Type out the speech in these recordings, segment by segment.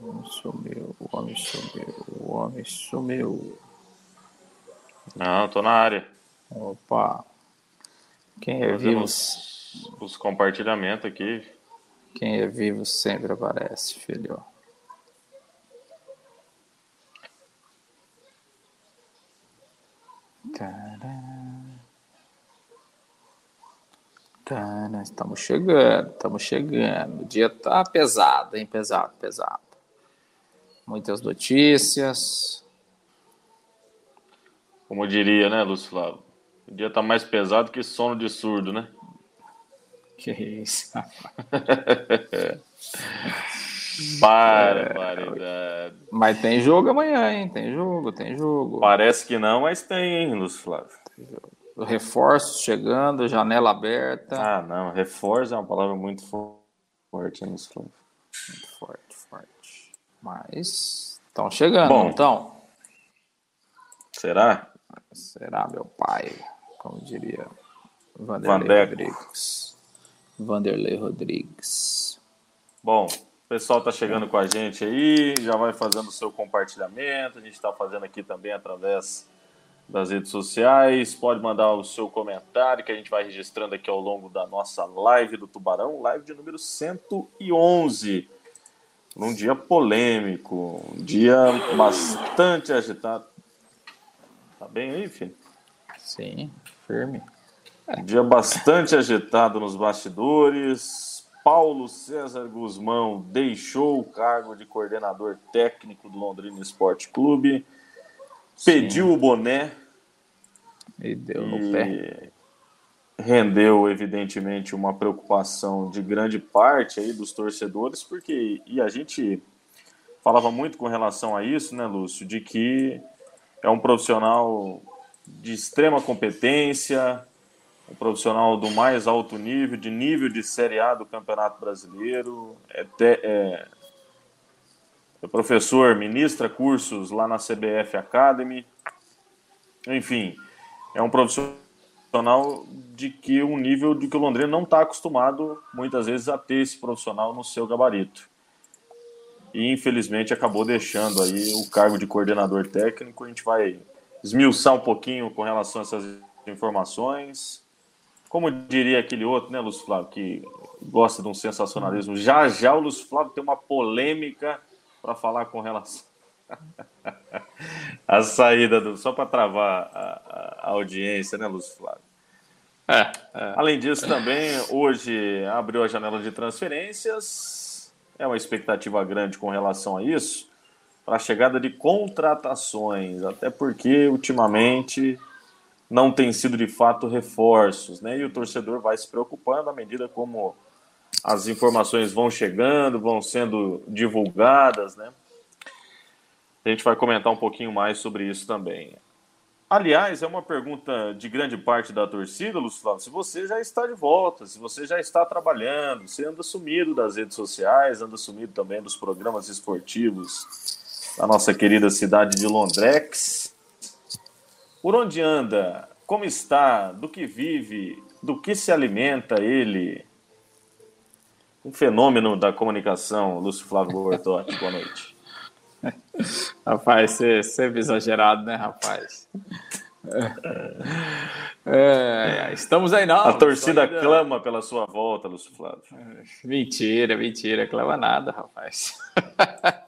O homem sumiu, o homem sumiu, o homem sumiu. Não, tô na área. Opa. Quem é Fazendo vivo, os, os compartilhamentos aqui. quem é vivo sempre aparece, filho. Tará, Estamos chegando, estamos chegando. O dia tá pesado, hein? Pesado, pesado. Muitas notícias. Como diria, né, Lúcio Flávio? O dia tá mais pesado que sono de surdo, né? Que isso? Barbaridade. Mas tem jogo amanhã, hein? Tem jogo, tem jogo. Parece que não, mas tem, hein, Lúcio Flávio? Reforços chegando, janela aberta. Ah, não. Reforço é uma palavra muito fo- forte, hein, Lúcio Flávio? Muito forte. Mas estão chegando, Bom. então. Será? Será meu pai? Como diria Vanderlei Vandeco. Rodrigues. Vanderlei Rodrigues. Bom, o pessoal tá chegando com a gente aí, já vai fazendo o seu compartilhamento. A gente está fazendo aqui também através das redes sociais. Pode mandar o seu comentário que a gente vai registrando aqui ao longo da nossa live do Tubarão, live de número 111. Num dia polêmico, um dia bastante agitado. Tá bem aí, filho? Sim, firme. Um dia bastante agitado nos bastidores. Paulo César Guzmão deixou o cargo de coordenador técnico do Londrina Esporte Clube, pediu o boné E deu no pé. Rendeu, evidentemente, uma preocupação de grande parte aí dos torcedores, porque e a gente falava muito com relação a isso, né, Lúcio, de que é um profissional de extrema competência, um profissional do mais alto nível, de nível de Série A do Campeonato Brasileiro, é, te- é- é professor, ministra cursos lá na CBF Academy, enfim, é um profissional de que um nível de que o Londrina não está acostumado muitas vezes a ter esse profissional no seu gabarito. E infelizmente acabou deixando aí o cargo de coordenador técnico. A gente vai esmiuçar um pouquinho com relação a essas informações. Como diria aquele outro, né, Lúcio Flávio, que gosta de um sensacionalismo. Já já o Lúcio Flávio tem uma polêmica para falar com relação a saída do. Só para travar a, a- a audiência, né, Lúcio Flávio? É, é. Além disso, também, hoje abriu a janela de transferências. É uma expectativa grande com relação a isso, para a chegada de contratações, até porque ultimamente não tem sido de fato reforços, né? E o torcedor vai se preocupando à medida como as informações vão chegando, vão sendo divulgadas, né? A gente vai comentar um pouquinho mais sobre isso também. Aliás, é uma pergunta de grande parte da torcida, Flávio, se você já está de volta, se você já está trabalhando, você anda sumido das redes sociais, anda sumido também dos programas esportivos da nossa querida cidade de Londrex. Por onde anda? Como está? Do que vive? Do que se alimenta ele? Um fenômeno da comunicação, Lúcio Flávio Bortotti. Boa noite. Rapaz, você sempre exagerado, né, rapaz? É, estamos aí, não. A torcida ainda- clama pela sua volta, Lúcio Flávio. Mentira, mentira, clama nada, rapaz.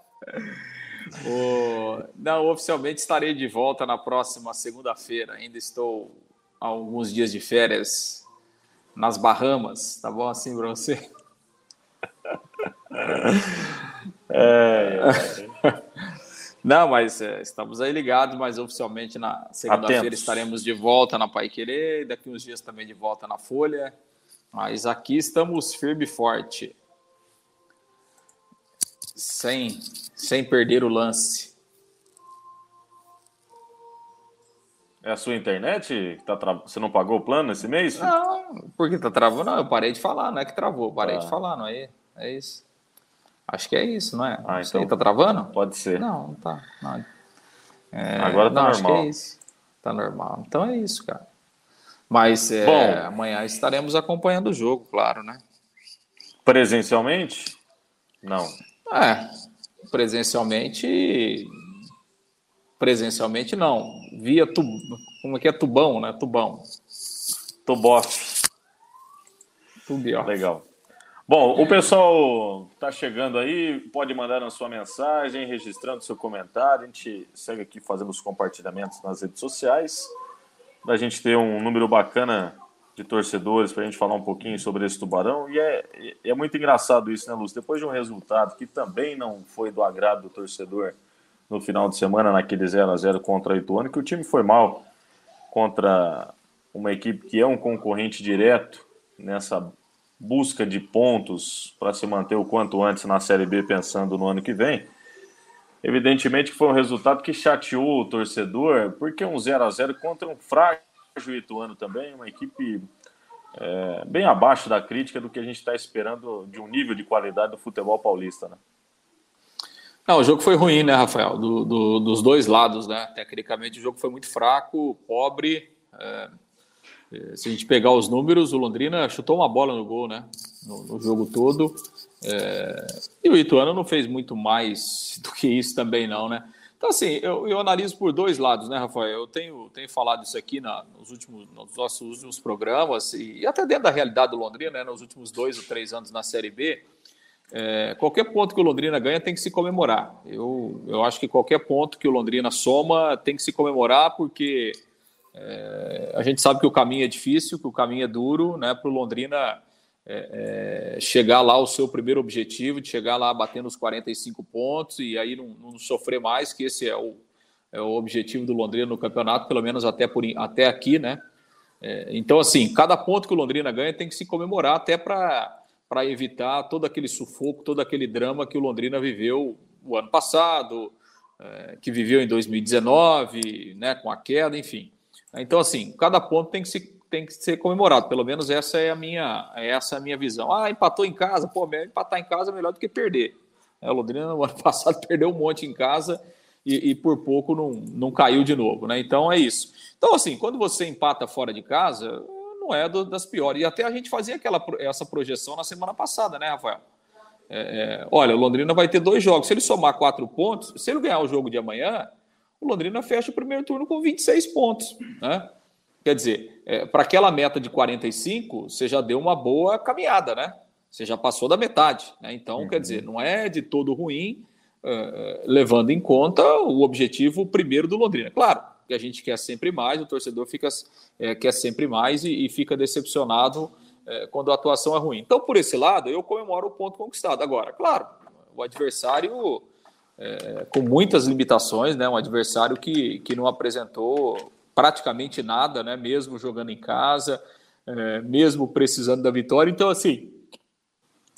O- Não, oficialmente estarei de volta na próxima segunda-feira. Ainda estou há alguns dias de férias nas Bahamas, tá bom assim pra você? É, Não, mas é, estamos aí ligados, mas oficialmente na segunda-feira estaremos de volta na Pai Querer, daqui uns dias também de volta na Folha. Mas aqui estamos firme e forte. Sem, sem perder o lance. é a sua internet? Tá tra... Você não pagou o plano esse mês? Não, por que tá travando? Não, eu parei de falar, não é que travou, parei de falar, não é? É isso. Acho que é isso, não é? Ah, então- tá travando? Pode ser. Não, não tá. Não. É, Agora tá não, acho que normal. é isso. Tá normal. Então é isso, cara. Mas é, Bom. amanhã estaremos acompanhando o jogo, claro, né? Presencialmente? Não. É, presencialmente. Presencialmente não. Via tub, como é que é tubão, né? Tubão. Tuboff. Tubió. Legal. Bom, o pessoal está chegando aí, pode mandar a sua mensagem, registrando seu comentário. A gente segue aqui fazendo os compartilhamentos nas redes sociais, para a gente ter um número bacana de torcedores, para a gente falar um pouquinho sobre esse tubarão. E é, é muito engraçado isso, né, Lúcio? Depois de um resultado que também não foi do agrado do torcedor no final de semana, naquele 0 a 0 contra o Ituano, que o time foi mal contra uma equipe que é um concorrente direto nessa busca de pontos para se manter o quanto antes na Série B, pensando no ano que vem. Evidentemente que foi um resultado que chateou o torcedor, porque um 0 a 0 contra um frágil Ituano também, uma equipe é, bem abaixo da crítica do que a gente está esperando de um nível de qualidade do futebol paulista, né? Não, o jogo foi ruim, né, Rafael? Do, do, dos dois lados, né? Tecnicamente o jogo foi muito fraco, pobre. É, se a gente pegar os números, o Londrina chutou uma bola no gol, né? No, no jogo todo. É... E o Ituano não fez muito mais do que isso também, não, né? Então, assim, eu, eu analiso por dois lados, né, Rafael? Eu tenho, tenho falado isso aqui na, nos, últimos, nos nossos últimos programas e, e, até dentro da realidade do Londrina, né, nos últimos dois ou três anos na Série B. É, qualquer ponto que o Londrina ganha tem que se comemorar. Eu, eu acho que qualquer ponto que o Londrina soma tem que se comemorar, porque é, a gente sabe que o caminho é difícil, que o caminho é duro, né? Para o Londrina é, é, chegar lá ao seu primeiro objetivo, de chegar lá batendo os 45 pontos e aí não, não sofrer mais, que esse é o, é o objetivo do Londrina no campeonato, pelo menos até, por, até aqui, né? É, então, assim, cada ponto que o Londrina ganha tem que se comemorar até para evitar todo aquele sufoco, todo aquele drama que o Londrina viveu o ano passado, é, que viveu em 2019, né, com a queda, enfim. Então, assim, cada ponto tem que, se, tem que ser comemorado. Pelo menos essa é a minha, essa é a minha visão. Ah, empatou em casa, pô, empatar em casa é melhor do que perder. É, Londrina no ano passado perdeu um monte em casa e, e, por pouco não, não caiu de novo, né? Então é isso. Então, assim, quando você empata fora de casa, não é do, das piores. E até a gente fazia aquela, essa projeção na semana passada, né, Rafael? É, é, olha, o Londrina vai ter dois jogos. Se ele somar quatro pontos, se ele ganhar o jogo de amanhã, o Londrina fecha o primeiro turno com 26 pontos. Né? Quer dizer, é, para aquela meta de 45, você já deu uma boa caminhada, né? Você já passou da metade. Né? Então, uhum. quer dizer, não é de todo ruim, uh, levando em conta o objetivo primeiro do Londrina. Claro que a gente quer sempre mais, o torcedor fica, é, quer sempre mais e, e fica decepcionado é, quando a atuação é ruim. Então, por esse lado, eu comemoro o ponto conquistado. Agora, claro, o adversário é, com muitas limitações, né? Um adversário que, que não apresentou praticamente nada, né? Mesmo jogando em casa, é, mesmo precisando da vitória. Então, assim,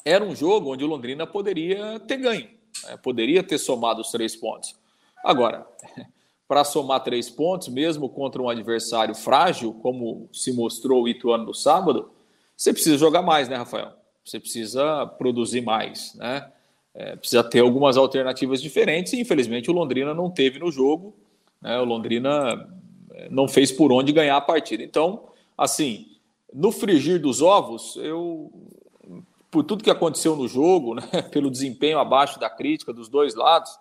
era um jogo onde o Londrina poderia ter ganho, né? poderia ter somado os três pontos. Agora, para somar três pontos, mesmo contra um adversário frágil, como se mostrou o Ituano no sábado, você precisa jogar mais, né, Rafael? Você precisa produzir mais, né? É, precisa ter algumas alternativas diferentes e infelizmente o Londrina não teve no jogo. Né? O Londrina é, não fez por onde ganhar a partida. Então, assim, no frigir dos ovos, eu por tudo que aconteceu no jogo, né, pelo desempenho abaixo da crítica dos dois lados,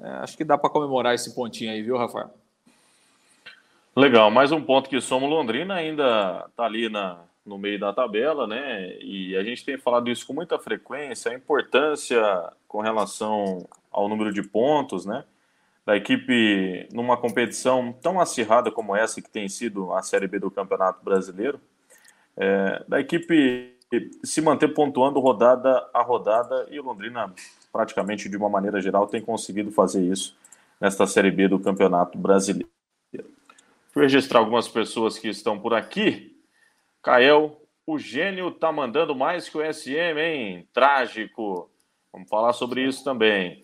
é, acho que dá para comemorar esse pontinho aí, viu, Rafael? Legal, mais um ponto que somos Londrina ainda está ali na, no meio da tabela, né? E a gente tem falado isso com muita frequência, a importância com relação ao número de pontos, né? Da equipe numa competição tão acirrada como essa que tem sido a Série B do Campeonato Brasileiro, é, da equipe se manter pontuando rodada a rodada e Londrina praticamente de uma maneira geral tem conseguido fazer isso nesta Série B do Campeonato Brasileiro. Vou registrar algumas pessoas que estão por aqui. Cael, o gênio tá mandando mais que o SM, hein? Trágico. Vamos falar sobre isso também.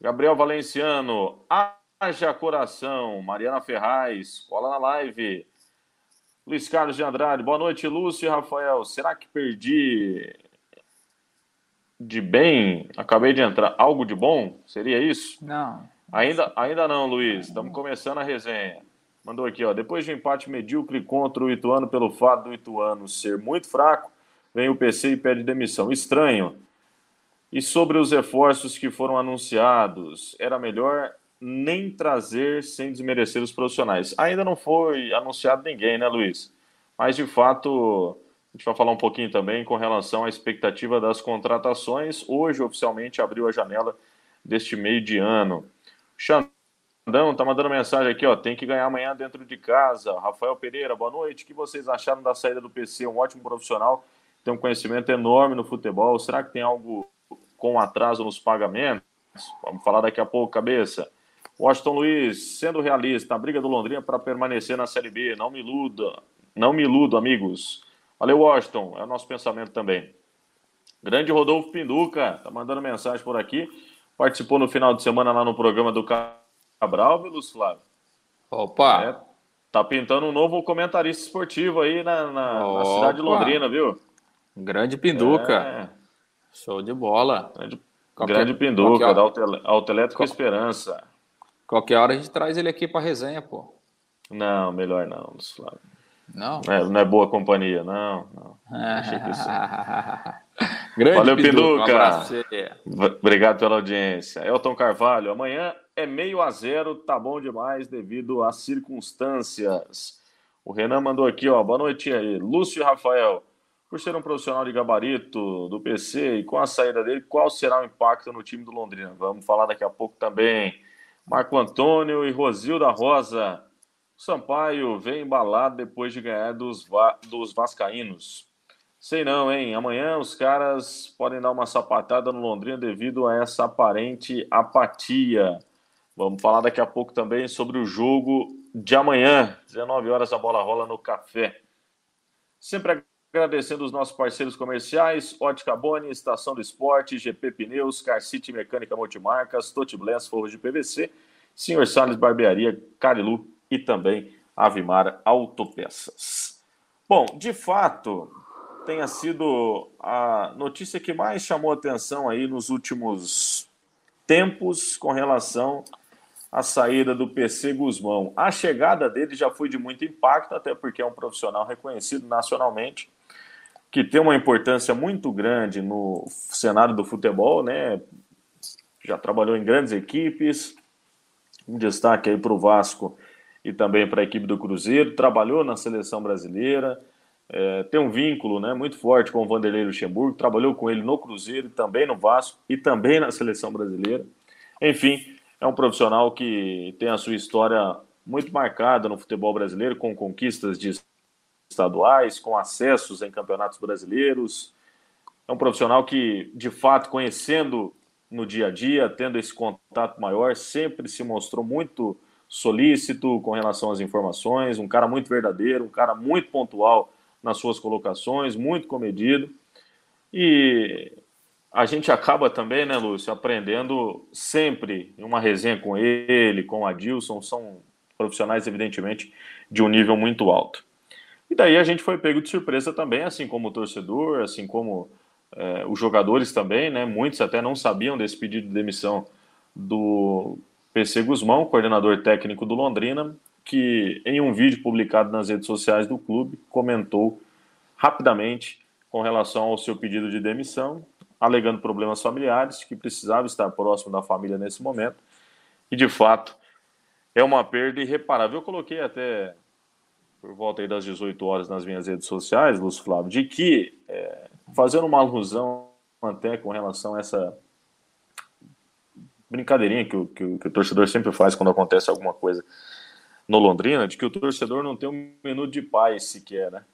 Gabriel Valenciano, haja coração. Mariana Ferraz, cola na live. Luiz Carlos de Andrade, boa noite, Lúcio e Rafael. Será que perdi de bem? Acabei de entrar. Algo de bom? Seria isso? Não. Ainda, ainda não, Luiz. Estamos começando a resenha. Mandou aqui, ó. Depois de um empate medíocre contra o Ituano, pelo fato do Ituano ser muito fraco, vem o PC e pede demissão. Estranho. E sobre os reforços que foram anunciados, era melhor nem trazer sem desmerecer os profissionais. Ainda não foi anunciado ninguém, né, Luiz? Mas de fato, a gente vai falar um pouquinho também com relação à expectativa das contratações. Hoje, oficialmente, abriu a janela deste meio de ano. Xandão tá mandando mensagem aqui, ó. Tem que ganhar amanhã dentro de casa. Rafael Pereira, boa noite. O que vocês acharam da saída do PC? Um ótimo profissional, tem um conhecimento enorme no futebol. Será que tem algo com atraso nos pagamentos? Vamos falar daqui a pouco, cabeça. Washington Luiz, sendo realista, a briga do Londrina para permanecer na Série B. Não me iluda, não me iludo, amigos. Valeu, Washington, é o nosso pensamento também. Grande Rodolfo Pinduca, tá mandando mensagem por aqui. Participou no final de semana lá no programa do Cabral, viu, Lúcio Flávio? Opa! É, tá pintando um novo comentarista esportivo aí na, na, na cidade de Londrina, viu? Grande Pinduca. É. Show de bola. Grande, qualquer, grande Pinduca, da Qual... Esperança. Qualquer hora a gente traz ele aqui para resenha, pô. Não, melhor não, Flávio. Não? Não é, não é, boa companhia, não. não. Grande Valeu, Pinduca. Um Obrigado pela audiência. Elton Carvalho, amanhã é meio a zero, tá bom demais devido às circunstâncias. O Renan mandou aqui, ó. Boa noite aí. Lúcio e Rafael por ser um profissional de gabarito do PC e com a saída dele, qual será o impacto no time do Londrina? Vamos falar daqui a pouco também. Marco Antônio e Rosilda Rosa. Sampaio vem embalado depois de ganhar dos, va dos Vascaínos. Sei não, hein? Amanhã os caras podem dar uma sapatada no Londrina devido a essa aparente apatia. Vamos falar daqui a pouco também sobre o jogo de amanhã. 19 horas a bola rola no café. Sempre Agradecendo os nossos parceiros comerciais, Ótica Boni, Estação do Esporte, GP Pneus, Car City Mecânica Multimarcas, Tote Bless, Forros de PVC, Senhor Salles Barbearia, Carilu e também Avimar Autopeças. Bom, de fato, tenha sido a notícia que mais chamou atenção aí nos últimos tempos com relação à saída do PC Guzmão. A chegada dele já foi de muito impacto, até porque é um profissional reconhecido nacionalmente que tem uma importância muito grande no cenário do futebol, né? Já trabalhou em grandes equipes, um destaque aí para o Vasco e também para a equipe do Cruzeiro, trabalhou na seleção brasileira, é, tem um vínculo né, muito forte com o Vanderlei Luxemburgo, trabalhou com ele no Cruzeiro, também no Vasco e também na seleção brasileira. Enfim, é um profissional que tem a sua história muito marcada no futebol brasileiro, com conquistas de estaduais, com acessos em campeonatos brasileiros. É um profissional que, de fato, conhecendo no dia a dia, tendo esse contato maior, sempre se mostrou muito solícito com relação às informações, um cara muito verdadeiro, um cara muito pontual nas suas colocações, muito comedido. E a gente acaba também, né, Lúcio, aprendendo sempre em uma resenha com ele, com o Adilson, são profissionais, evidentemente, de um nível muito alto. E daí a gente foi pego de surpresa também, assim como o torcedor, assim como é, os jogadores também, né? Muitos até não sabiam desse pedido de demissão do PC Guzmão, coordenador técnico do Londrina, que em um vídeo publicado nas redes sociais do clube comentou rapidamente com relação ao seu pedido de demissão, alegando problemas familiares, que precisava estar próximo da família nesse momento, e de fato é uma perda irreparável. Eu coloquei até por volta das 18 horas nas minhas redes sociais, Lúcio Flávio, de que, é, fazendo uma alusão até com relação a essa brincadeirinha que o, que, o, que o torcedor sempre faz quando acontece alguma coisa no Londrina, de que o torcedor não tem um minuto de paz sequer, né?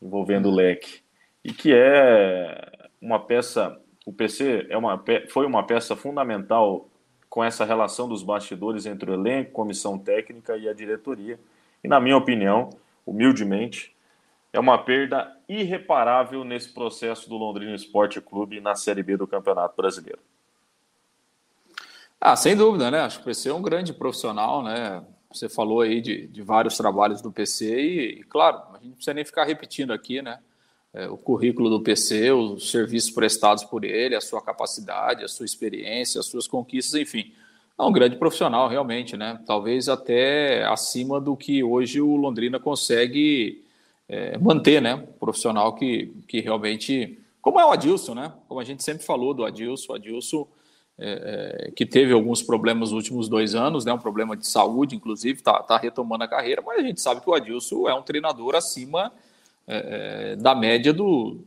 Envolvendo o leque. E que é uma peça, o PC é uma, foi uma peça fundamental com essa relação dos bastidores entre o elenco, comissão técnica e a diretoria e, na minha opinião, humildemente, é uma perda irreparável nesse processo do Londrina Esporte Clube na Série B do Campeonato Brasileiro. Ah, sem dúvida, né? Acho que o PC é um grande profissional, né? Você falou aí de, de vários trabalhos do PC e, e, claro, a gente não precisa nem ficar repetindo aqui, né? É, o currículo do PC, os serviços prestados por ele, a sua capacidade, a sua experiência, as suas conquistas, enfim. É um grande profissional, realmente, né? Talvez até acima do que hoje o Londrina consegue é, manter, né? Profissional que, que realmente como é o Adilson, né? Como a gente sempre falou do Adilson, o Adilson é, é, que teve alguns problemas nos últimos dois anos, né? Um problema de saúde, inclusive, está tá retomando a carreira, mas a gente sabe que o Adilson é um treinador acima é, é, da média do,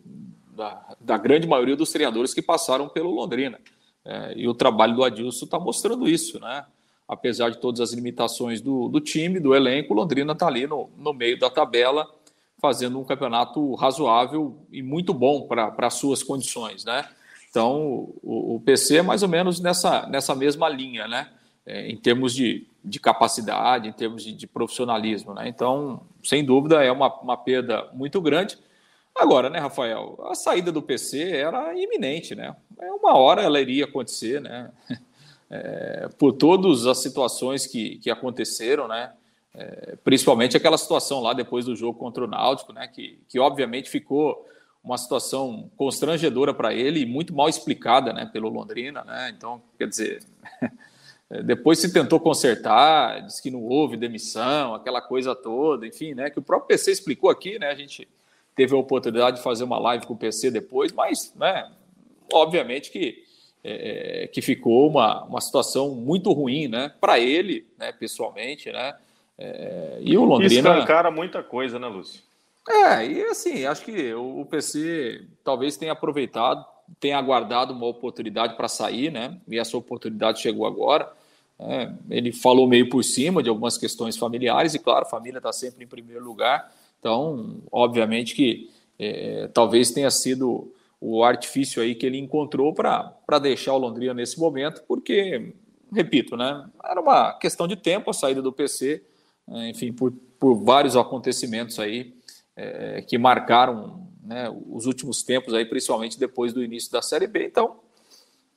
da, da, grande maioria dos treinadores que passaram pelo Londrina. É, e o trabalho do Adilson está mostrando isso, né? Apesar de todas as limitações do, do time, do elenco, Londrina está ali no, no meio da tabela fazendo um campeonato razoável e muito bom para as suas condições, né? Então, o, o, PC é mais ou menos nessa, nessa mesma linha, né? É, em termos de, de capacidade, em termos de, de, profissionalismo, né? Então, sem dúvida, é uma, uma perda muito grande. Agora, né, Rafael, a saída do PC era iminente, né? É uma hora ela iria acontecer, né? É, por todas as situações que, que aconteceram, né? É, principalmente aquela situação lá depois do jogo contra o Náutico, né, que, que obviamente ficou uma situação constrangedora para ele e muito mal explicada né, pelo Londrina. Né? Então, quer dizer, depois se tentou consertar, disse que não houve demissão, aquela coisa toda, enfim, né, que o próprio PC explicou aqui, né, a gente teve a oportunidade de fazer uma live com o PC depois, mas, né, obviamente que, é, que ficou uma, uma situação muito ruim né, para ele, né, pessoalmente, né, é, e o Londrina. Escancara muita coisa, né, Lúcio? É, e assim, acho que o PC talvez tenha aproveitado, tenha aguardado uma oportunidade para sair, né? E essa oportunidade chegou agora. É, ele falou meio por cima de algumas questões familiares, e claro, família está sempre em primeiro lugar. Então, obviamente que é, talvez tenha sido o artifício aí que ele encontrou para deixar o Londrina nesse momento, porque, repito, né? Era uma questão de tempo a saída do PC é, enfim, por, por vários acontecimentos aí é, que marcaram né, os últimos tempos aí, principalmente depois do início da Série B. Então,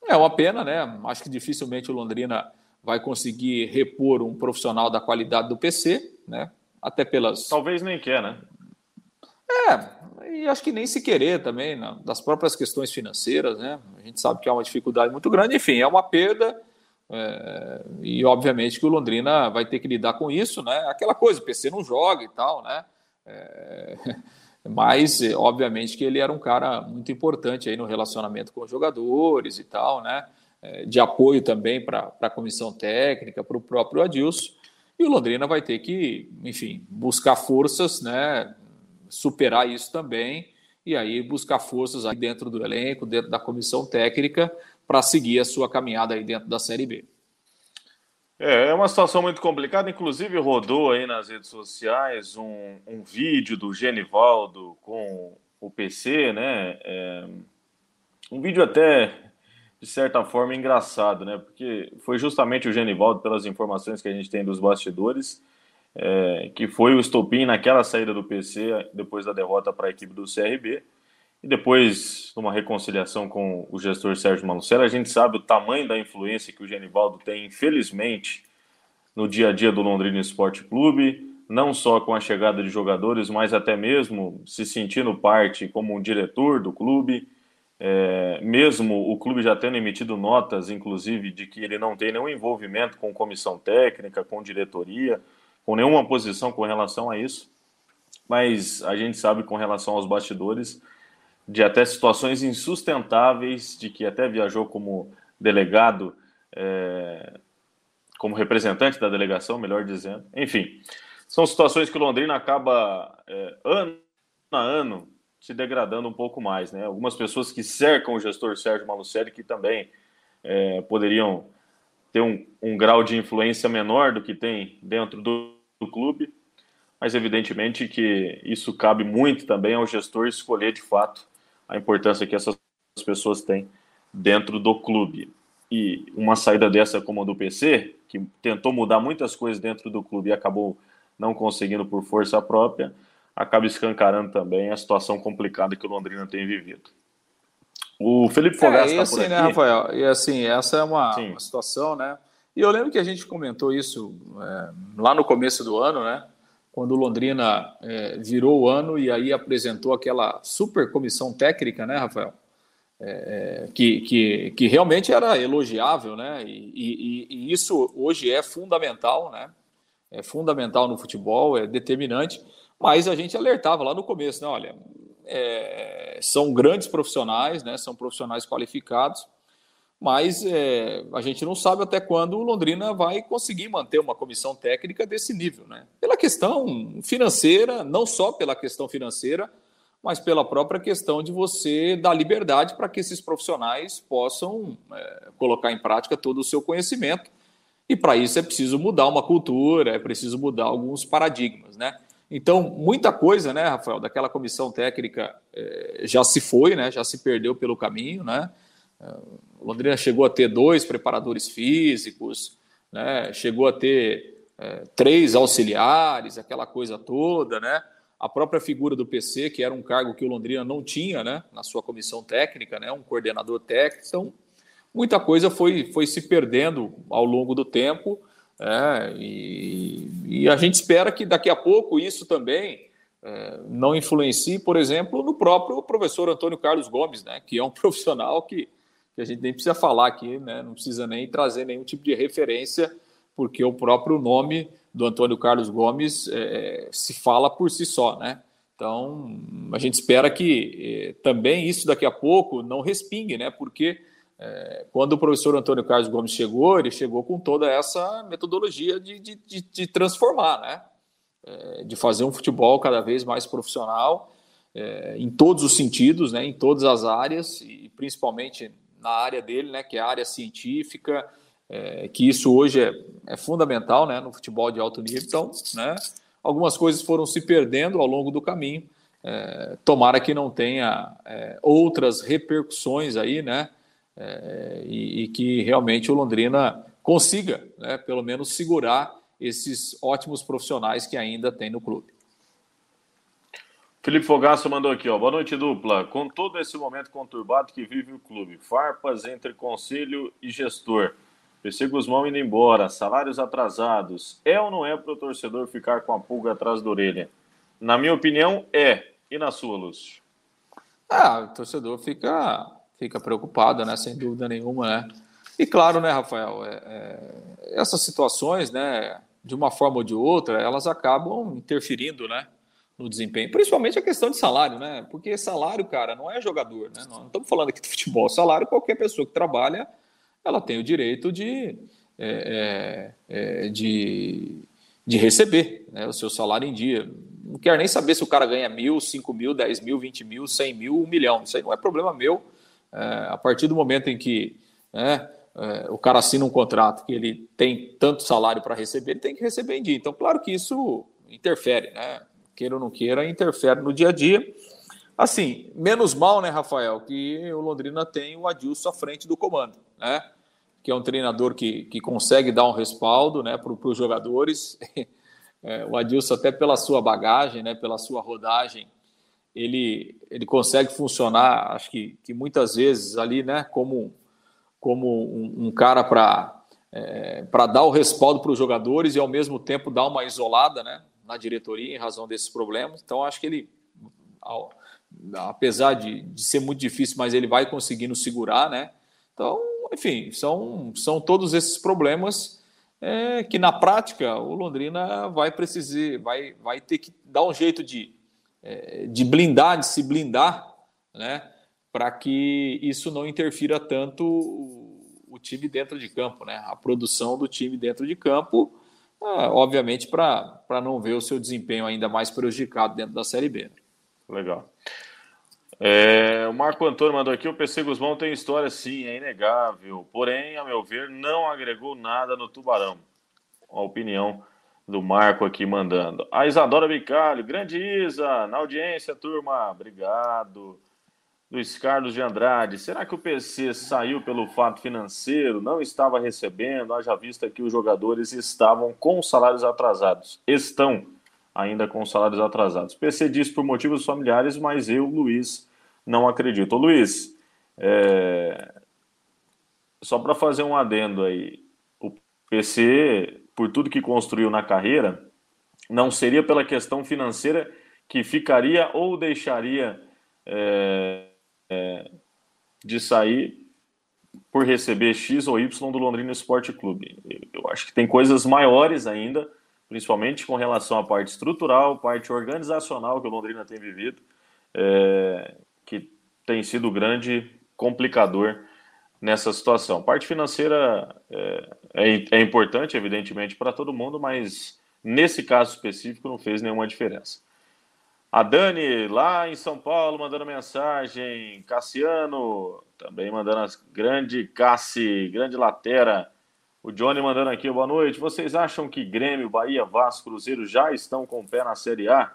é uma pena, né? Acho que dificilmente o Londrina vai conseguir repor um profissional da qualidade do PC, né? Até pelas. Talvez nem quer, né? É, e acho que nem se querer também, né? das próprias questões financeiras, né? A gente sabe que há uma dificuldade muito grande, enfim, é uma perda é, e obviamente que o Londrina vai ter que lidar com isso, né? Aquela coisa, o PC não joga e tal, né? É, mas obviamente que ele era um cara muito importante aí no relacionamento com os jogadores e tal, né? É, de apoio também para a comissão técnica, para o próprio Adilson. E o Londrina vai ter que, enfim, buscar forças, né? Superar isso também e aí buscar forças aí dentro do elenco, dentro da comissão técnica, para seguir a sua caminhada aí dentro da Série B. É, é uma situação muito complicada, inclusive rodou aí nas redes sociais um, um vídeo do Genivaldo com o PC, né? É, um vídeo até de certa forma engraçado, né? Porque foi justamente o Genivaldo, pelas informações que a gente tem dos bastidores, é, que foi o estopim naquela saída do PC depois da derrota para a equipe do CRB. E depois, numa reconciliação com o gestor Sérgio Malucelli, a gente sabe o tamanho da influência que o Genivaldo tem, infelizmente, no dia a dia do Londrina Esporte Clube, não só com a chegada de jogadores, mas até mesmo se sentindo parte como um diretor do clube, é, mesmo o clube já tendo emitido notas, inclusive, de que ele não tem nenhum envolvimento com comissão técnica, com diretoria, com nenhuma posição com relação a isso. Mas a gente sabe com relação aos bastidores, de até situações insustentáveis, de que até viajou como delegado, é, como representante da delegação, melhor dizendo. Enfim, são situações que o Londrina acaba é, ano a ano se degradando um pouco mais, né? Algumas pessoas que cercam o gestor Sérgio Malucelli que também é, poderiam ter um, um, grau de influência menor do que tem dentro do, do clube, mas evidentemente que isso cabe muito também ao gestor escolher de fato a importância que essas pessoas têm dentro do clube. E uma saída dessa como a do PC, que tentou mudar muitas coisas dentro do clube e acabou não conseguindo por força própria, acaba escancarando também a situação complicada que o Londrina tem vivido. O Felipe Fogaça está é, assim, por né, aqui. Né, Rafael? E assim, essa é uma, uma, situação, né? E eu lembro que a gente comentou isso é, lá no começo do ano, né? quando o Londrina é, virou o ano e aí apresentou aquela super comissão técnica, né, Rafael? É, é, que, que, que realmente era elogiável, né? E, e, e, isso hoje é fundamental, né? É fundamental no futebol, é determinante, mas a gente alertava lá no começo, né? Olha, é, são grandes profissionais, né? São profissionais qualificados, mas é, a gente não sabe até quando o Londrina vai conseguir manter uma comissão técnica desse nível, né? Pela questão financeira, não só pela questão financeira, mas pela própria questão de você dar liberdade para que esses profissionais possam é, colocar em prática todo o seu conhecimento. E para isso é preciso mudar uma cultura, é preciso mudar alguns paradigmas, né? Então, muita coisa, né, Rafael, daquela comissão técnica é, já se foi, né, já se perdeu pelo caminho, né? É, Londrina chegou a ter dois preparadores físicos, né, chegou a ter é, três auxiliares, aquela coisa toda, né? a própria figura do PC, que era um cargo que o Londrina não tinha né, na sua comissão técnica, né, um coordenador técnico. Então, muita coisa foi, foi se perdendo ao longo do tempo. É, e, e, a gente espera que daqui a pouco isso também é, não influencie, por exemplo, no próprio professor Antônio Carlos Gomes, né, que é um profissional que, que a gente nem precisa falar aqui, né, não precisa nem trazer nenhum tipo de referência, porque o próprio nome do Antônio Carlos Gomes é, se fala por si só, né? Então, a gente espera que é, também isso daqui a pouco não respingue, né? Porque é, quando o professor Antônio Carlos Gomes chegou, ele chegou com toda essa metodologia de, de, de, de transformar, né? É, de fazer um futebol cada vez mais profissional é, em todos os sentidos, né? Em todas as áreas e principalmente na área dele, né? Que é a área científica, é, que isso hoje é, é, fundamental né, no futebol de alto nível. Então, né, algumas coisas foram se perdendo ao longo do caminho. É, tomara que não tenha outras repercussões aí, né? É, e, e, que realmente o Londrina consiga, né, pelo menos, segurar esses ótimos profissionais que ainda tem no clube. Felipe Fogaço mandou aqui, ó. Boa noite, dupla. Com todo esse momento conturbado que vive o clube, farpas entre conselho e gestor. PC Guzmão indo embora, salários atrasados. É ou não é para o torcedor ficar com a pulga atrás da orelha? Na minha opinião, é. E na sua, Lúcio? Ah, o torcedor fica, fica preocupado, né? Sem dúvida nenhuma, né? E claro, né, Rafael, é, é, essas situações, né, de uma forma ou de outra, elas acabam interferindo, né, no desempenho. Principalmente a questão de salário, né? Porque salário, cara, não é jogador, né? Não estamos falando aqui de futebol. Salário, qualquer pessoa que trabalha ela tem o direito de, é, é, é, de, de receber né, o seu salário em dia. Não quero nem saber se o cara ganha mil, cinco mil, dez mil, vinte mil, cem mil, um milhão. Isso aí não é problema meu. É, a partir do momento em que né, é, o cara assina um contrato que ele tem tanto salário para receber, ele tem que receber em dia. Então, claro que isso interfere, né? Queira ou não queira, interfere no dia a dia. Assim, menos mal, né, Rafael, que o Londrina tem o Adilson à frente do comando, né? que é um treinador que, que consegue dar um respaldo né, para os jogadores. É, o Adilson, até pela sua bagagem, né, pela sua rodagem, ele, ele consegue funcionar, acho que, que muitas vezes ali, né, como, como um, um cara para é, para dar o respaldo para os jogadores e ao mesmo tempo dar uma isolada né, na diretoria em razão desses problemas. Então, acho que ele, apesar de, de ser muito difícil, mas ele vai conseguindo segurar, né? Então, enfim, são, são todos esses problemas é, que na prática o Londrina vai precisar, vai, vai ter que dar um jeito de, de blindar, de se blindar, né, para que isso não interfira tanto o, time dentro de campo, né, a produção do time dentro de campo, ah, obviamente para não ver o seu desempenho ainda mais prejudicado dentro da Série B. Legal. É, o Marco Antônio mandou aqui: o PC Guzmão tem história, sim, é inegável. Porém, a meu ver, não agregou nada no Tubarão. A opinião do Marco aqui mandando. A Isadora Bicalho, grande Isa, na audiência, turma, obrigado. Luiz Carlos de Andrade, será que o PC saiu pelo fato financeiro? Não estava recebendo, haja vista que os jogadores estavam com salários atrasados. Estão ainda com salários atrasados. PC diz por motivos familiares, mas eu, Luiz, não acredito. Ô, Luiz, é... só para fazer um adendo aí, o PC, por tudo que construiu na carreira, não seria pela questão financeira que ficaria ou deixaria é... É... de sair por receber X ou Y do Londrina Esporte Clube. Eu acho que tem coisas maiores ainda principalmente com relação à parte estrutural, parte organizacional que o Londrina tem vivido, é, que tem sido grande complicador nessa situação. Parte financeira é, é, é importante, evidentemente, para todo mundo, mas nesse caso específico não fez nenhuma diferença. A Dani, lá em São Paulo, mandando mensagem. Cassiano, também mandando as grande Cassi, grande Latera. O Johnny mandando aqui, boa noite. Vocês acham que Grêmio, Bahia, Vasco, Cruzeiro já estão com o pé na Série A?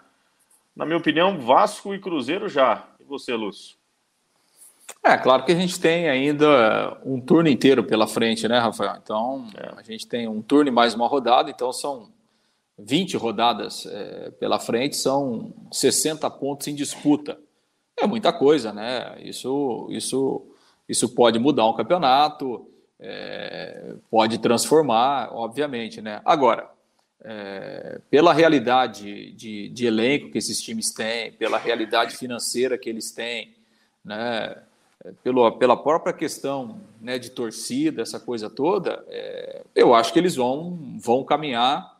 Na minha opinião, Vasco e Cruzeiro já. E você, Lúcio? É, claro que a gente tem ainda um turno inteiro pela frente, né, Rafael? Então, é. a gente tem um turno e mais uma rodada, então são 20 rodadas é, pela frente, são 60 pontos em disputa. É muita coisa, né? Isso, isso, isso pode mudar um campeonato, é, pode transformar, obviamente, né? Agora, é, pela realidade de, de, elenco que esses times têm, pela realidade financeira que eles têm, né? Pelo, pela própria questão né, de torcida, essa coisa toda, é, eu acho que eles vão, vão caminhar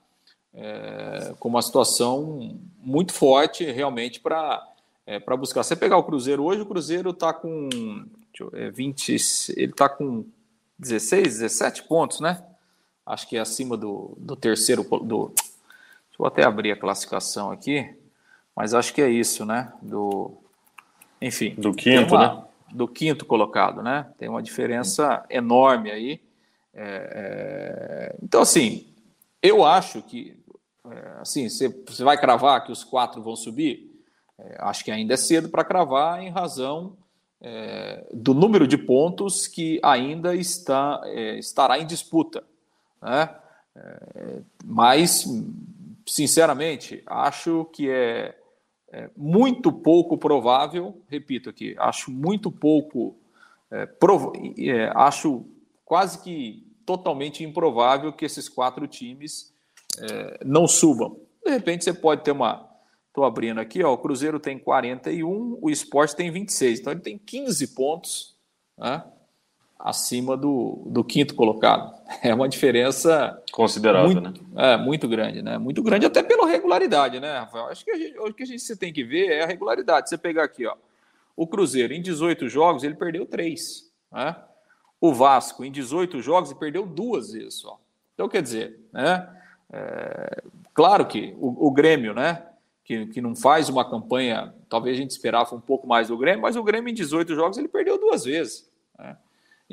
é, com uma situação muito forte realmente para é, para buscar. Você pegar o Cruzeiro hoje, o Cruzeiro está com é, 20, ele está com 16, 17 pontos, né? Acho que é acima do, do terceiro do. Deixa eu até abrir a classificação aqui, mas acho que é isso, né? Do, enfim. Do quinto, uma, né? Do quinto colocado, né? Tem uma diferença enorme aí. É, é, então, assim, eu acho que é, assim, você, vai cravar que os quatro vão subir? É, acho que ainda é cedo para cravar em razão é, do número de pontos que ainda está, é, estará em disputa. Né? Mas, sinceramente, acho que é, é, muito pouco provável, repito aqui, acho muito pouco, prov, acho quase que totalmente improvável que esses quatro times é, não subam. De repente você pode ter uma. Estou abrindo aqui, ó, o Cruzeiro tem 41, o Esporte tem 26. Então ele tem 15 pontos né, acima do, do quinto colocado. É uma diferença considerável, muito, né? É, muito grande, né? Muito grande até pela regularidade, né, Rafael? Acho que gente, o que a gente tem que ver é a regularidade. Você pegar aqui, ó, o Cruzeiro em 18 jogos ele perdeu 3, né? O Vasco em 18 jogos ele perdeu duas vezes só. Então quer dizer, né? É, claro que o, o, Grêmio, né, que, que não faz uma campanha, talvez a gente esperava um pouco mais do Grêmio, mas o Grêmio em 18 jogos ele perdeu duas vezes. Né?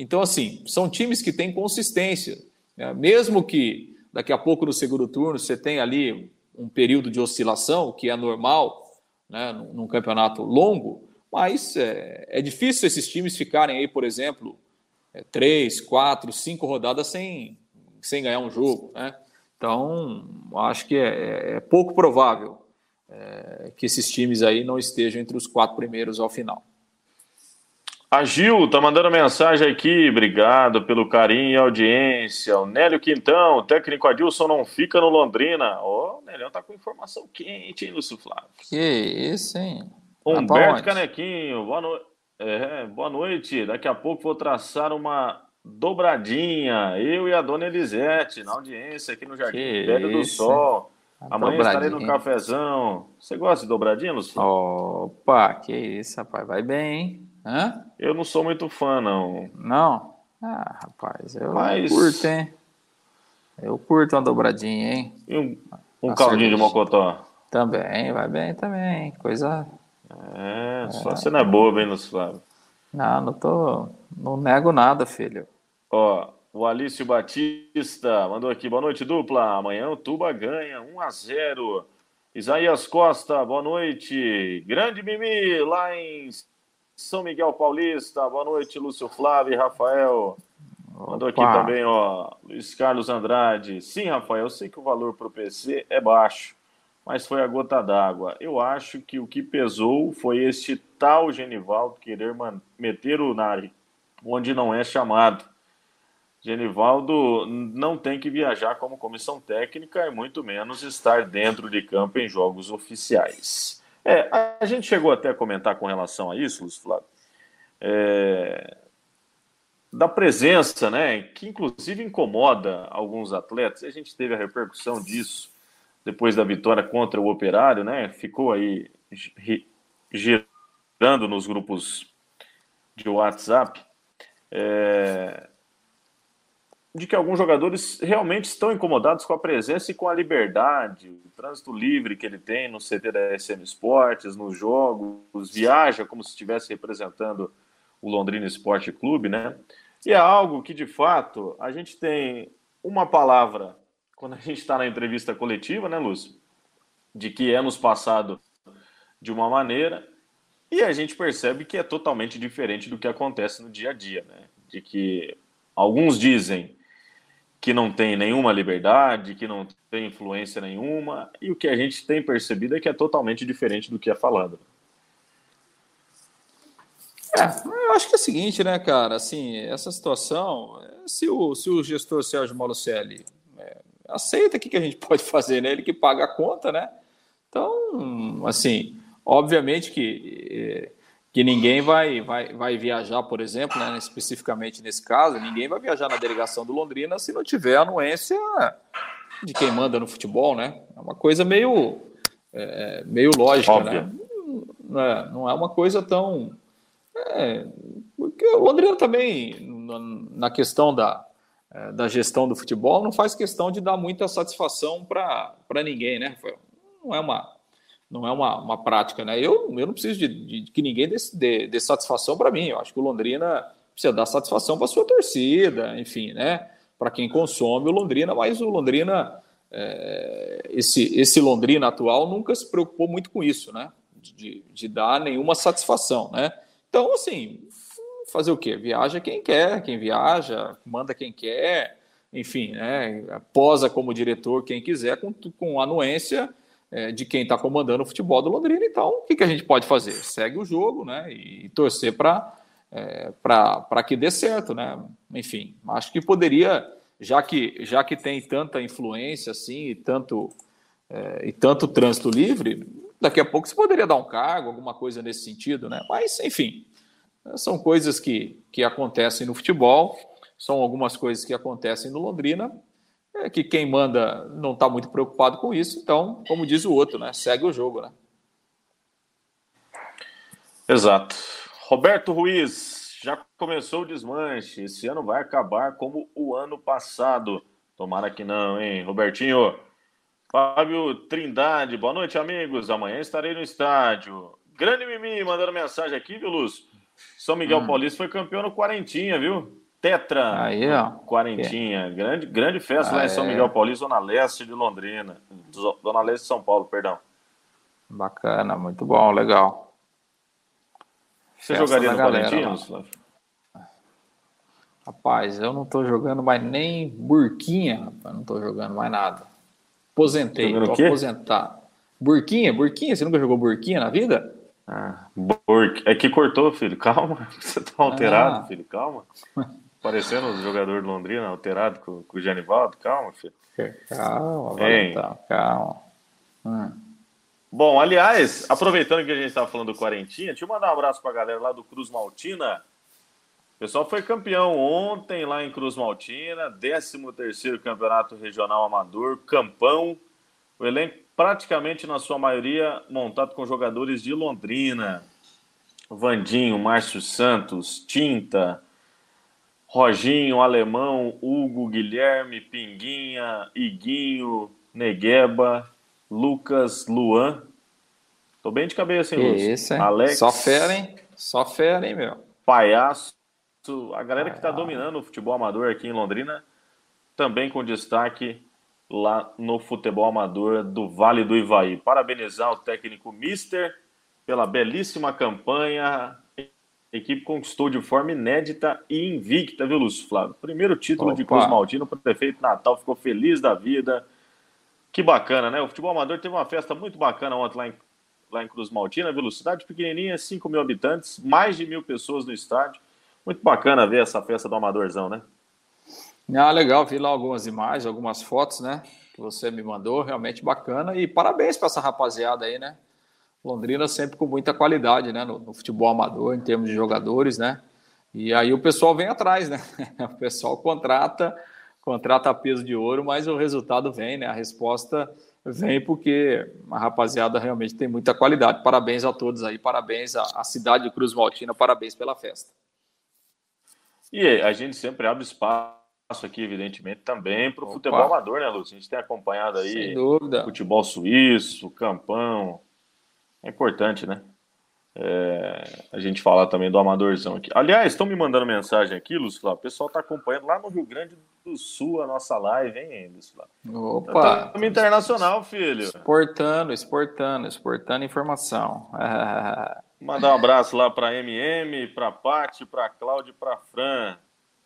Então, assim, são times que têm consistência. Né? Mesmo que daqui a pouco no segundo turno você tenha ali um período de oscilação, que é normal né, num, campeonato longo, mas é, é, difícil esses times ficarem aí, por exemplo, é, três, quatro, cinco rodadas sem, sem ganhar um jogo. Né? Então, acho que é, é, é pouco provável é, que esses times aí não estejam entre os quatro primeiros ao final. A Gil tá mandando mensagem aqui, obrigado pelo carinho e audiência. O Nélio Quintão, o técnico Adilson não fica no Londrina. Ó, oh, o Nélio tá com informação quente, hein, Lúcio Flávio? Que isso, hein? Humberto Canequinho, boa, no... é, boa noite. Daqui a pouco vou traçar uma dobradinha, eu e a dona Elisete, na audiência aqui no Jardim que Velho do Sol. A Amanhã estarei no cafezão. Você gosta de dobradinha, Lúcio? Opa, que isso, rapaz. Vai bem, hein? Hã? Eu não sou muito fã, não. Não? Ah, rapaz, eu Mas... curto, hein? Eu curto uma dobradinha, hein? E um, um caldinho de mocotó? Também, vai bem também. Coisa. É, só é. você não é bobo, hein, Lúcio Flávio? Não, não tô. Não nego nada, filho. Ó, o Alício Batista mandou aqui, boa noite, dupla. Amanhã o Tuba ganha 1 a 0 Isaías Costa, boa noite. Grande Mimi, lá em São Miguel Paulista. Boa noite, Lúcio Flávio e Rafael. Mandou aqui também, ó, Luiz Carlos Andrade. Sim, Rafael, eu sei que o valor para o PC é baixo, mas foi a gota d'água. Eu acho que o que pesou foi este tal Genivaldo querer meter o Nari onde não é chamado. Genivaldo não tem que viajar como comissão técnica e muito menos estar dentro de campo em jogos oficiais. É, a gente chegou até a comentar com relação a isso, Luiz Flávio, é, da presença, né, que inclusive incomoda alguns atletas. A gente teve a repercussão disso depois da vitória contra o Operário, né? Ficou aí girando nos grupos de WhatsApp, é, de que alguns jogadores realmente estão incomodados com a presença e com a liberdade, o trânsito livre que ele tem no CT da SM Esportes, nos jogos, viaja como se estivesse representando o Londrina Esporte Clube, né? E é algo que, de fato, a gente tem uma palavra quando a gente está na entrevista coletiva, né, Lúcio? De que é nos passado de uma maneira e a gente percebe que é totalmente diferente do que acontece no dia a dia, né? De que alguns dizem que não tem nenhuma liberdade, que não tem influência nenhuma, e o que a gente tem percebido é que é totalmente diferente do que é falado. É, eu acho que é o seguinte, né, cara? Assim, essa situação, se o, se o gestor Sérgio Malucelli é, aceita, o que, que a gente pode fazer, né? Ele que paga a conta, né? Então, assim, obviamente que, que ninguém vai, vai, vai viajar, por exemplo, né, especificamente nesse caso, ninguém vai viajar na delegação do Londrina se não tiver anuência de quem manda no futebol, né? É uma coisa meio, é, meio lógica, né? Não é, não é uma coisa tão é, porque o Londrina também, na questão da, é, da gestão do futebol, não faz questão de dar muita satisfação para ninguém, né, Rafael? Não é uma, não é uma, uma prática, né? Eu, eu não preciso de, de que ninguém dê, dê satisfação para mim. Eu acho que o Londrina precisa dar satisfação para sua torcida, enfim, né? Para quem consome o Londrina, mas o Londrina, é, esse, esse Londrina atual nunca se preocupou muito com isso, né? De, de dar nenhuma satisfação, né? Então, assim, fazer o quê? Viaja quem quer, quem viaja, manda quem quer, enfim, né? Posa como diretor quem quiser, com, com anuência é, de quem está comandando o futebol do Londrina. Então, o que, que a gente pode fazer? Segue o jogo, né? E torcer para é, para que dê certo, né? Enfim, acho que poderia, já que já que tem tanta influência assim e tanto é, e tanto trânsito livre, Daqui a pouco você poderia dar um cargo, alguma coisa nesse sentido, né? Mas, enfim, são coisas que, que acontecem no futebol, são algumas coisas que acontecem no Londrina, é que quem manda não está muito preocupado com isso, então, como diz o outro, né? Segue o jogo, né? Exato. Roberto Ruiz, já começou o desmanche. Esse ano vai acabar como o ano passado. Tomara que não, hein, Robertinho? Fábio Trindade, boa noite, amigos. Amanhã estarei no estádio. Grande Mimi mandando mensagem aqui, viu, Lúcio? São Miguel hum. Paulista foi campeão no Quarentinha, viu? Tetra. Aí, ó. Quarentinha. É. Grande, grande festa ah, lá em São é. Miguel Paulista, Zona Leste de Londrina. Zona Leste de São Paulo, perdão. Bacana, muito bom, legal. Você festa jogaria no Quarentinha, Flávio? Rapaz, eu não tô jogando mais nem burquinha, rapaz. Não tô jogando mais nada. Aposentei, tô aposentado. Burquinha, burquinha, você nunca jogou burquinha na vida? Ah, burk. É que cortou, filho. Calma, você tá alterado, ah. filho. Calma. Parecendo o jogador de Londrina, alterado com, com o Genivaldo. Calma, filho. Calma, vai calma. Hum. Bom, aliás, aproveitando que a gente estava falando do Quarentinha, deixa eu mandar um abraço para a galera lá do Cruz Maltina. O pessoal foi campeão ontem lá em Cruz Maltina, 13º Campeonato Regional Amador, campão. O elenco praticamente na sua maioria montado com jogadores de Londrina. Vandinho, Márcio Santos, Tinta, Roginho, Alemão, Hugo, Guilherme, Pinguinha, Iguinho, Negueba, Lucas, Luan. Tô bem de cabeça, hein, Lúcio? Isso, hein? Alex. Só fera, hein? Só fera, hein, meu? Palhaço, a galera que está dominando o futebol amador aqui em Londrina, também com destaque lá no futebol amador do Vale do Ivaí. Parabenizar o técnico Mister pela belíssima campanha. A equipe conquistou de forma inédita e invicta, viu, Lúcio Flávio? Primeiro título Opa. de Cruz Maltino, o prefeito Natal ficou feliz da vida. Que bacana, né? O futebol amador teve uma festa muito bacana ontem lá em, lá em Cruz Maltina, velocidade pequenininha, 5 mil habitantes, mais de mil pessoas no estádio. Muito bacana ver essa festa do Amadorzão, né? Ah, legal, vi lá algumas imagens, algumas fotos, né? Que você me mandou, realmente bacana. E parabéns para essa rapaziada aí, né? Londrina sempre com muita qualidade, né? No, no, futebol amador, em termos de jogadores, né? E aí o pessoal vem atrás, né? O pessoal contrata, contrata a peso de ouro, mas o resultado vem, né? A resposta vem porque a rapaziada realmente tem muita qualidade. Parabéns a todos aí, parabéns à, cidade de Cruz Maltina, parabéns pela festa. E a gente sempre abre espaço aqui, evidentemente, também para o futebol amador, né, Lúcio? A gente tem acompanhado aí futebol suíço, campão. É importante, né? É, a gente falar também do amadorzão aqui. Aliás, estão me mandando mensagem aqui, Lúcio Flávio. O pessoal está acompanhando lá no Rio Grande do Sul a nossa live, hein, Lúcio Flávio? Opa! Estamos internacional, filho. Exportando, exportando, exportando informação. Mandar um abraço lá para MM, para Pati, para Cláudio e para Fran.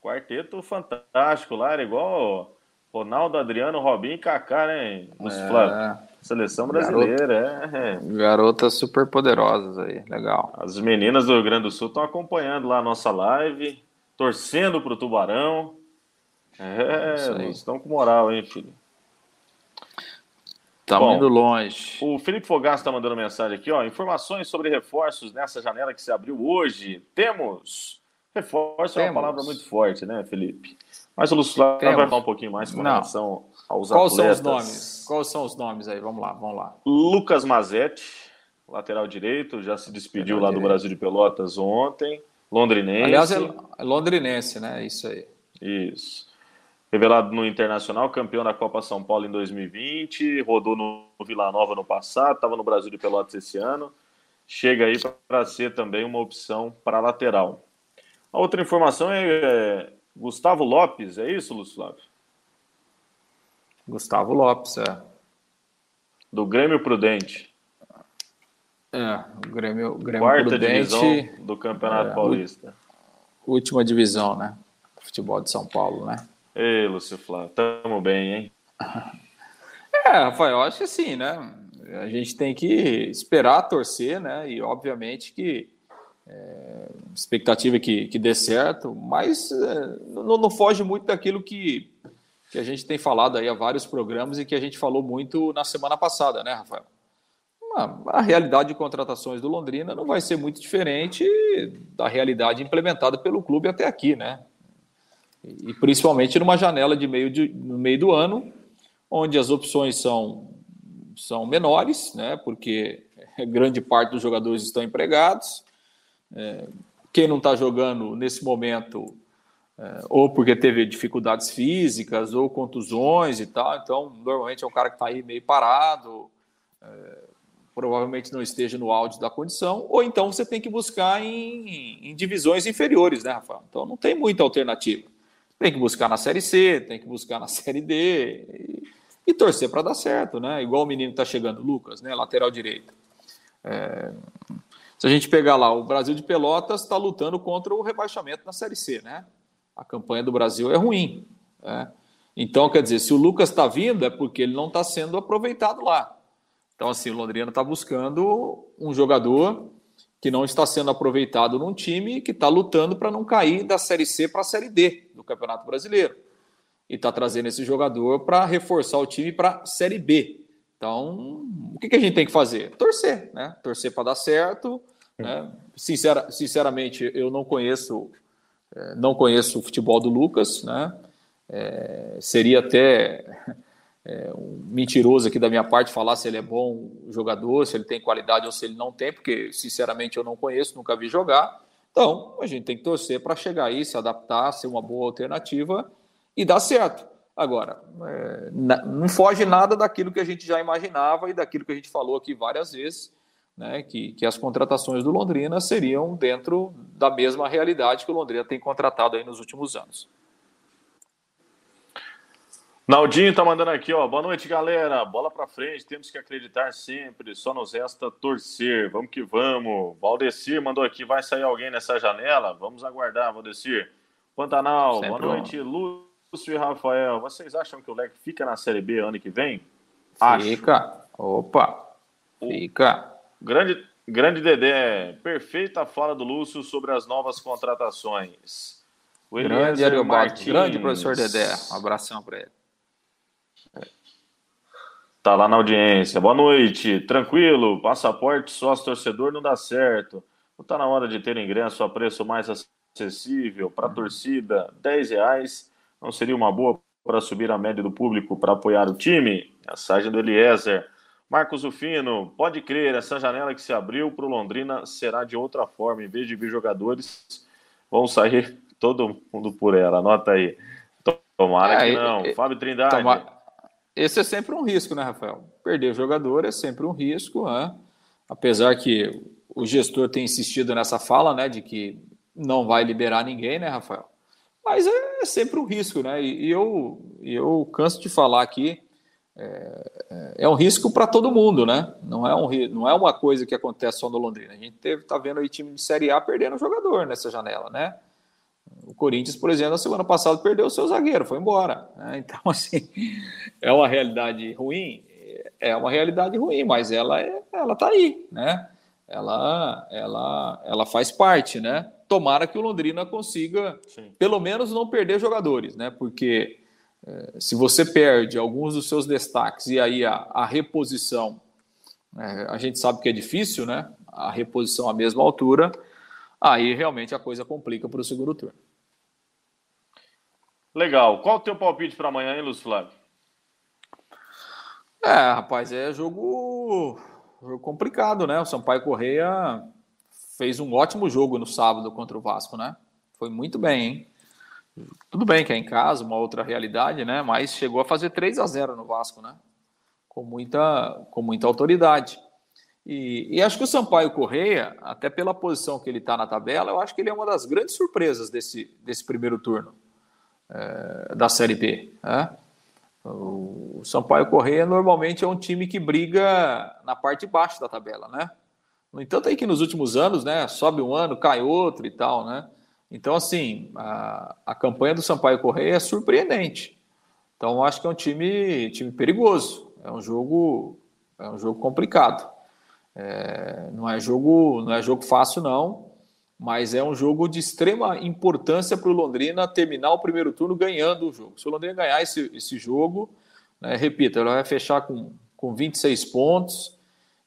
Quarteto fantástico lá, era igual Ronaldo, Adriano, Robinho e Kaká, né, Lúcio é... Flávio? Seleção brasileira, Garota, é, é. Garotas super poderosas aí, legal. As meninas do Rio Grande do Sul estão acompanhando lá a nossa live, torcendo pro Tubarão. É, estão com moral, hein, filho? Estamos indo longe. O Felipe Fogaça está mandando mensagem aqui, ó. Informações sobre reforços nessa janela que se abriu hoje. Temos. Reforço Temos. é uma palavra muito forte, né, Felipe? Mas o Lúcio vai falar um pouquinho mais com relação aos Quais atletas. são os nomes? Quais são os nomes aí? Vamos lá, vamos lá. Lucas Mazetti, lateral direito, já se despediu lateral lá direito. do Brasil de Pelotas ontem. Londrinense. Aliás, é londrinense, né? Isso aí. Isso. Revelado no Internacional, campeão da Copa São Paulo em 2020, rodou no Vila Nova no passado, estava no Brasil de Pelotas esse ano. Chega aí para ser também uma opção para lateral. A outra informação é, é Gustavo Lopes, é isso, Lúcio Flávio? Gustavo Lopes, é. Do Grêmio Prudente. É, o Grêmio, o Grêmio Quarta Prudente. divisão do Campeonato é, Paulista. Última divisão, né? Futebol de São Paulo, né? Ei, Lúcio Flávio, tamo bem, hein? É, Rafael, acho que sim, né? A gente tem que esperar, torcer, né? E obviamente que é, expectativa que, que dê certo, mas é, não, não foge muito daquilo que que a gente tem falado aí há vários programas e que a gente falou muito na semana passada, né, Rafael? a realidade de contratações do Londrina não vai ser muito diferente da realidade implementada pelo clube até aqui, né? E principalmente numa janela de meio de, no meio do ano, onde as opções são, são menores, né? Porque grande parte dos jogadores estão empregados. É, quem não está jogando nesse momento é, ou porque teve dificuldades físicas, ou contusões e tal. Então, normalmente é um cara que está aí meio parado, é, provavelmente não esteja no áudio da condição, ou então você tem que buscar em, em, divisões inferiores, né, Rafael? Então não tem muita alternativa. Tem que buscar na Série C, tem que buscar na Série D e, e torcer para dar certo, né? Igual o menino está chegando, Lucas, né, lateral direito. É, se a gente pegar lá, o Brasil de Pelotas está lutando contra o rebaixamento na Série C, né? A campanha do Brasil é ruim. Né? Então, quer dizer, se o Lucas está vindo, é porque ele não está sendo aproveitado lá. Então, assim, o Londrina está buscando um jogador que não está sendo aproveitado num time que está lutando para não cair da Série C para a Série D do Campeonato Brasileiro. E está trazendo esse jogador para reforçar o time para a Série B. Então, o que, que, a gente tem que fazer? Torcer, né? Torcer para dar certo. Né? Sincera, sinceramente, eu não conheço é, não conheço o futebol do Lucas, né? É, seria até é, um mentiroso aqui da minha parte falar se ele é bom jogador, se ele tem qualidade ou se ele não tem, porque sinceramente eu não conheço, nunca vi jogar. Então, a gente tem que torcer para chegar aí, se adaptar, ser uma boa alternativa e dar certo. Agora, é, não foge nada daquilo que a gente já imaginava e daquilo que a gente falou aqui várias vezes, né, que, que as contratações do Londrina seriam dentro da mesma realidade que o Londrina tem contratado aí nos últimos anos. Naldinho tá mandando aqui, ó. Boa noite, galera. Bola para frente, temos que acreditar sempre. Só nos resta torcer. Vamos que vamos. Valdecir mandou aqui, vai sair alguém nessa janela? Vamos aguardar, Valdecir. Pantanal, sempre boa noite, bom. Lúcio e Rafael. Vocês acham que o Leque fica na Série B ano que vem? Fica. Acho. Opa. Fica. Grande, grande Dedé, perfeita fala do Lúcio sobre as novas contratações. O grande Martins. grande professor Dedé, um abração para ele. Tá lá na audiência. Boa noite, tranquilo, passaporte sócio torcedor não dá certo. Não tá na hora de ter ingresso a preço mais acessível para a torcida, 10 reais não seria uma boa para subir a média do público para apoiar o time? Mensagem do Eliezer. Marcos Ufino, pode crer, essa janela que se abriu para o Londrina será de outra forma. Em vez de vir jogadores, vão sair todo mundo por ela. Anota aí. Tomara é, que não. É, Fábio Trindade. Toma... Esse é sempre um risco, né, Rafael? Perder jogador é sempre um risco, né? apesar que o gestor tem insistido nessa fala, né, de que não vai liberar ninguém, né, Rafael? Mas é sempre um risco, né? E, eu, eu canso de falar aqui, é, é um risco para todo mundo, né? Não é, um, não é uma coisa que acontece só no Londrina. A gente teve, tá vendo aí time de Série A perdendo jogador nessa janela, né? O Corinthians, por exemplo, na semana passada perdeu o seu zagueiro, foi embora. Né? Então, assim, é uma realidade ruim? É uma realidade ruim, mas ela é, ela tá aí, né? Ela, ela, ela faz parte, né? tomara que o Londrina consiga, Sim. pelo menos, não perder jogadores, né? Porque é, se você perde alguns dos seus destaques e aí a, a reposição, é, a gente sabe que é difícil, né? A reposição à mesma altura, aí realmente a coisa complica para o segundo turno. Legal. Qual o teu palpite para amanhã, hein, Lúcio Flávio? É, rapaz, é jogo, jogo complicado, né? O Sampaio Correia fez um ótimo jogo no sábado contra o Vasco, né? Foi muito bem, hein? Tudo bem que é em casa, uma outra realidade, né? Mas chegou a fazer 3 a 0 no Vasco, né? Com muita, com muita autoridade. E, e acho que o Sampaio Correia, até pela posição que ele está na tabela, eu acho que ele é uma das grandes surpresas desse, desse primeiro turno é, da Série B. Né? O Sampaio Correia normalmente é um time que briga na parte de baixo da tabela, né? No entanto, aí que nos últimos anos, né, sobe um ano, cai outro e tal, né? Então, assim, a, a campanha do Sampaio Correia é surpreendente. Então, acho que é um time, time perigoso. É um jogo, é um jogo complicado. É, não é jogo, não é jogo fácil não, mas é um jogo de extrema importância para o Londrina terminar o primeiro turno ganhando o jogo. Se o Londrina ganhar esse, esse jogo, né, repito, ele vai fechar com, com 26 pontos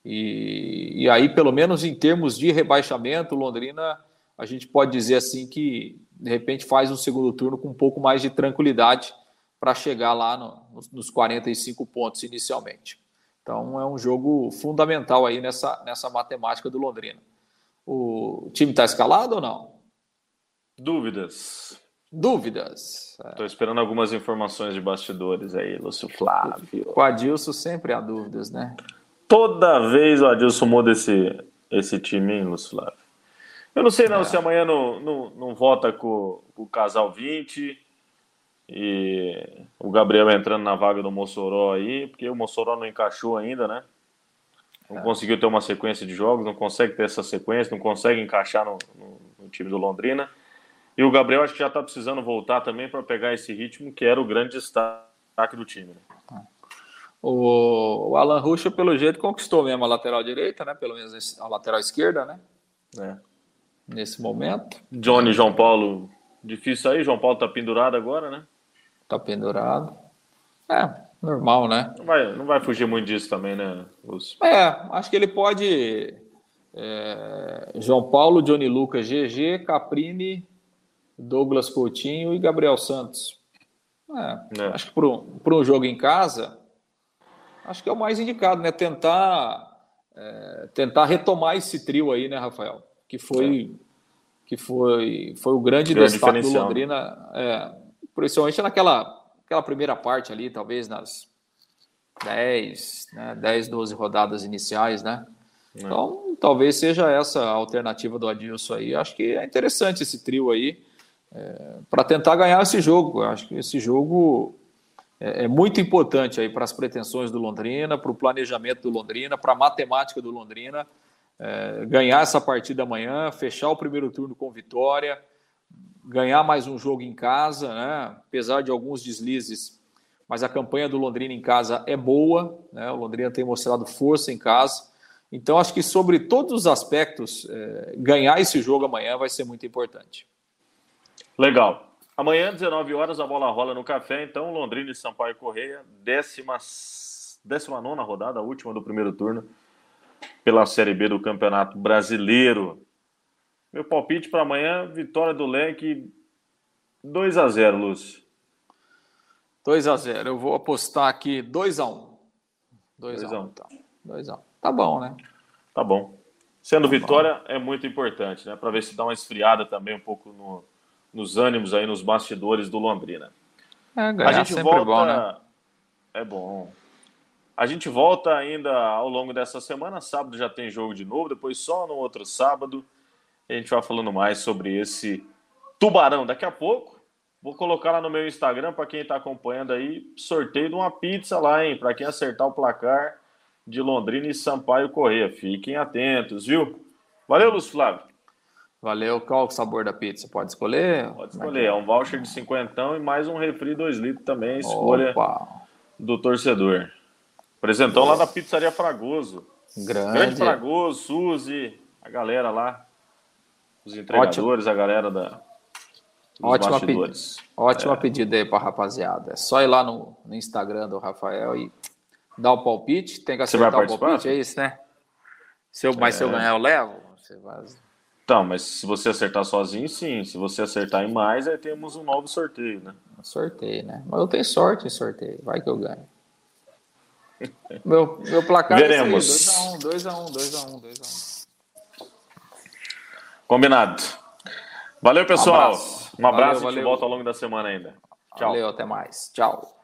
e, e aí, pelo menos em termos de rebaixamento, Londrina, a gente pode dizer assim que de repente faz um segundo turno com um pouco mais de tranquilidade para chegar lá no, nos 45 pontos inicialmente. Então é um jogo fundamental aí nessa, nessa matemática do Londrina. O time está escalado ou não? Dúvidas. Dúvidas. Estou é. esperando algumas informações de bastidores aí, Lúcio Flávio. Com a Adilson sempre há dúvidas, né? Toda vez o Adilson muda esse, esse time, hein, Lúcio Flávio? Eu não sei não é. se amanhã não, não, não vota com, com, o casal 20 e o Gabriel entrando na vaga do Mossoró aí, porque o Mossoró não encaixou ainda, né? Não é. conseguiu ter uma sequência de jogos, não consegue ter essa sequência, não consegue encaixar no, no, no time do Londrina. E o Gabriel acho que já está precisando voltar também para pegar esse ritmo que era o grande destaque do time. Né? O, o Alan Ruxa, pelo jeito, conquistou mesmo a lateral direita, né? Pelo menos a lateral esquerda, né? É. Nesse momento. Johnny João Paulo, difícil aí. João Paulo tá pendurado agora, né? Tá pendurado. É, normal, né? Não vai, não vai fugir muito disso também, né, Lúcio? É, acho que ele pode. É, João Paulo, Johnny Lucas, GG, Caprini, Douglas Coutinho e Gabriel Santos. É, é. Acho que para um, um jogo em casa, acho que é o mais indicado, né? Tentar, é, tentar retomar esse trio aí, né, Rafael? Que foi, é. que foi, foi o grande, grande destaque do Londrina, é, principalmente naquela aquela primeira parte ali, talvez nas 10, né, 10, 12 rodadas iniciais, né? É. Então, talvez seja essa a alternativa do Adilson aí. Acho que é interessante esse trio aí é, para tentar ganhar esse jogo. Acho que esse jogo é, é muito importante aí para as pretensões do Londrina, para o planejamento do Londrina, para a matemática do Londrina. É, ganhar essa partida amanhã, fechar o primeiro turno com vitória, ganhar mais um jogo em casa, né? apesar de alguns deslizes, mas a campanha do Londrina em casa é boa, né? o Londrina tem mostrado força em casa. Então, acho que sobre todos os aspectos, é, ganhar esse jogo amanhã vai ser muito importante. Legal. Amanhã, 19 horas, a bola rola no café. Então, Londrina e Sampaio Correia, 19 rodada, a última do primeiro turno, pela Série B do Campeonato Brasileiro. Meu palpite para amanhã, vitória do Leque, 2 a 0 Lúcio. 2 a 0 Eu vou apostar aqui 2 a 1 2x1, um, então. 2x1. Tá bom, né? Tá bom. Sendo tá vitória bom. é muito importante, né? Para ver se dá uma esfriada também um pouco no, nos ânimos aí, nos bastidores do Londrina. É, ganhar a gente sempre volta... bom, né? É bom. A gente volta ainda ao longo dessa semana. Sábado já tem jogo de novo, depois só no outro sábado. A gente vai falando mais sobre esse tubarão daqui a pouco. Vou colocar lá no meu Instagram para quem está acompanhando aí, sorteio de uma pizza lá, hein? Para quem acertar o placar de Londrina e Sampaio Correia. Fiquem atentos, viu? Valeu, Lúcio Flávio. Valeu. Qual o sabor da pizza? Pode escolher? Pode é escolher. É, é um voucher de cinquentão e mais um refri 2 litros também. Escolha Opa. do torcedor. Presentão Boa. lá da Pizzaria Fragoso. Grande. Grande Fragoso, Suzy, a galera lá. Os entregadores, Ótimo. a galera da. Ótima, pedi Ótima é. pedida aí pra rapaziada. É só ir lá no, no, Instagram do Rafael e dar o palpite. Tem que acertar o palpite, é isso, né? Se eu, mas é. se eu ganhar, eu levo? Você vai... Então, mas se você acertar sozinho, sim. Se você acertar em mais, aí temos um novo sorteio, né? Sorteio, né? Mas eu tenho sorte em sorteio. Vai que eu ganho. Meu, meu placar Veremos. é 2x1, 2x1, 2x1, Combinado. Valeu, pessoal. Um abraço, um abraço valeu, e valeu. volta ao longo da semana ainda. Tchau. Valeu, até mais. Tchau.